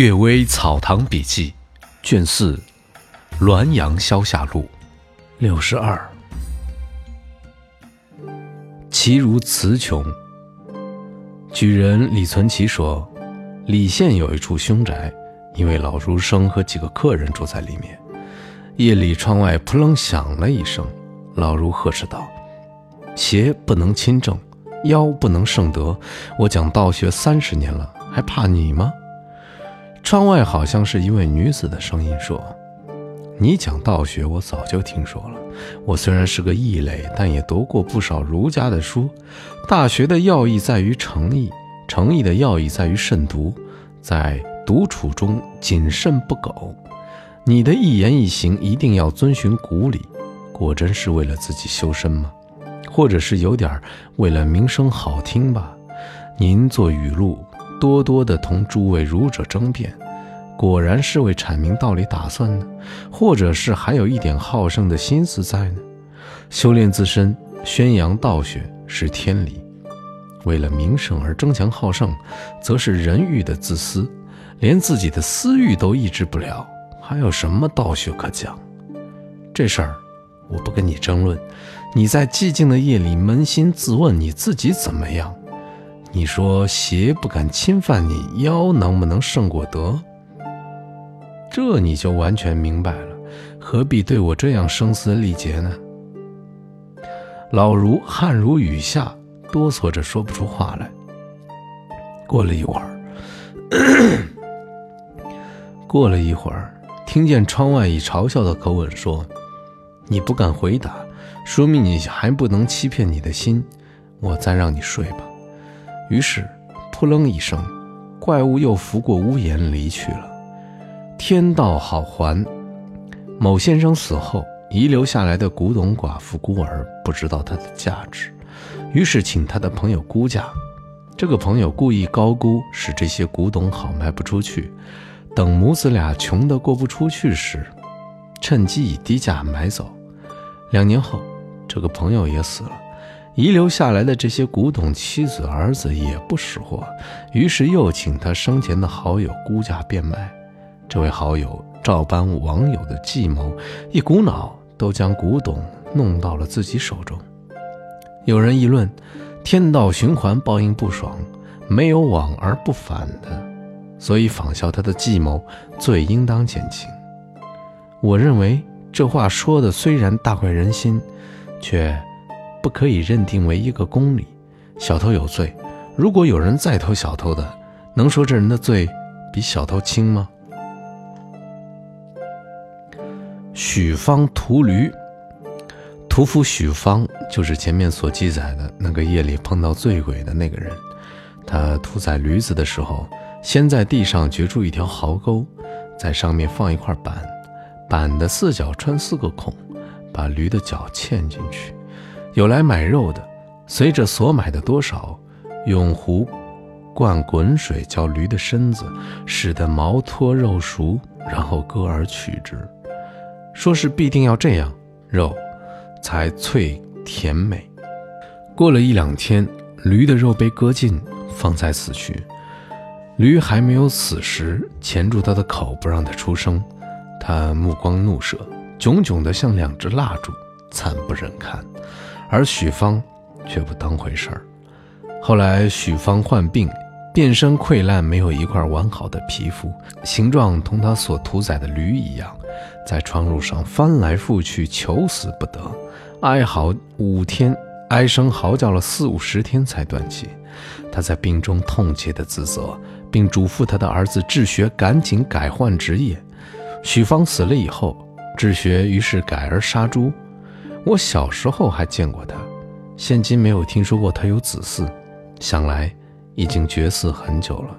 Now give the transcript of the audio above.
岳微草堂笔记，卷四，《滦阳消夏录》，六十二。其如词穷。举人李存齐说，李县有一处凶宅，因为老儒生和几个客人住在里面。夜里窗外扑棱响了一声，老儒呵斥道：“邪不能亲正，妖不能胜德。我讲道学三十年了，还怕你吗？”窗外好像是一位女子的声音说：“你讲道学，我早就听说了。我虽然是个异类，但也读过不少儒家的书。大学的要义在于诚意，诚意的要义在于慎独，在独处中谨慎不苟。你的一言一行一定要遵循古礼，果真是为了自己修身吗？或者是有点为了名声好听吧？您做语录。”多多的同诸位儒者争辩，果然是为阐明道理打算呢，或者是还有一点好胜的心思在呢？修炼自身，宣扬道学是天理；为了名声而争强好胜，则是人欲的自私。连自己的私欲都抑制不了，还有什么道学可讲？这事儿我不跟你争论。你在寂静的夜里扪心自问，你自己怎么样？你说邪不敢侵犯你，妖能不能胜过德？这你就完全明白了，何必对我这样声嘶力竭呢？老如汗如雨下，哆嗦着说不出话来。过了一会儿，过了一会儿，听见窗外以嘲笑的口吻说：“你不敢回答，说明你还不能欺骗你的心。我再让你睡吧。”于是，扑棱一声，怪物又拂过屋檐离去了。天道好还。某先生死后，遗留下来的古董寡妇孤儿不知道它的价值，于是请他的朋友估价。这个朋友故意高估，使这些古董好卖不出去。等母子俩穷得过不出去时，趁机以低价买走。两年后，这个朋友也死了。遗留下来的这些古董，妻子儿子也不识货，于是又请他生前的好友估价变卖。这位好友照搬网友的计谋，一股脑都将古董弄到了自己手中。有人议论：天道循环，报应不爽，没有往而不返的，所以仿效他的计谋，罪应当减轻。我认为这话说的虽然大快人心，却。不可以认定为一个公理，小偷有罪。如果有人再偷小偷的，能说这人的罪比小偷轻吗？许方屠驴，屠夫许方就是前面所记载的那个夜里碰到醉鬼的那个人。他屠宰驴子的时候，先在地上掘出一条壕沟，在上面放一块板，板的四角穿四个孔，把驴的脚嵌进去。有来买肉的，随着所买的多少，用壶灌滚水浇驴的身子，使得毛脱肉熟，然后割而取之。说是必定要这样，肉才脆甜美。过了一两天，驴的肉被割尽，方才死去。驴还没有死时，钳住它的口，不让它出声。它目光怒射，炯炯的像两只蜡烛，惨不忍看。而许芳却不当回事儿。后来许芳患病，遍身溃烂，没有一块完好的皮肤，形状同他所屠宰的驴一样，在床褥上翻来覆去，求死不得，哀嚎五天，哀声嚎叫了四五十天才断气。他在病中痛切地自责，并嘱咐他的儿子志学赶紧改换职业。许芳死了以后，志学于是改而杀猪。我小时候还见过他，现今没有听说过他有子嗣，想来已经绝嗣很久了。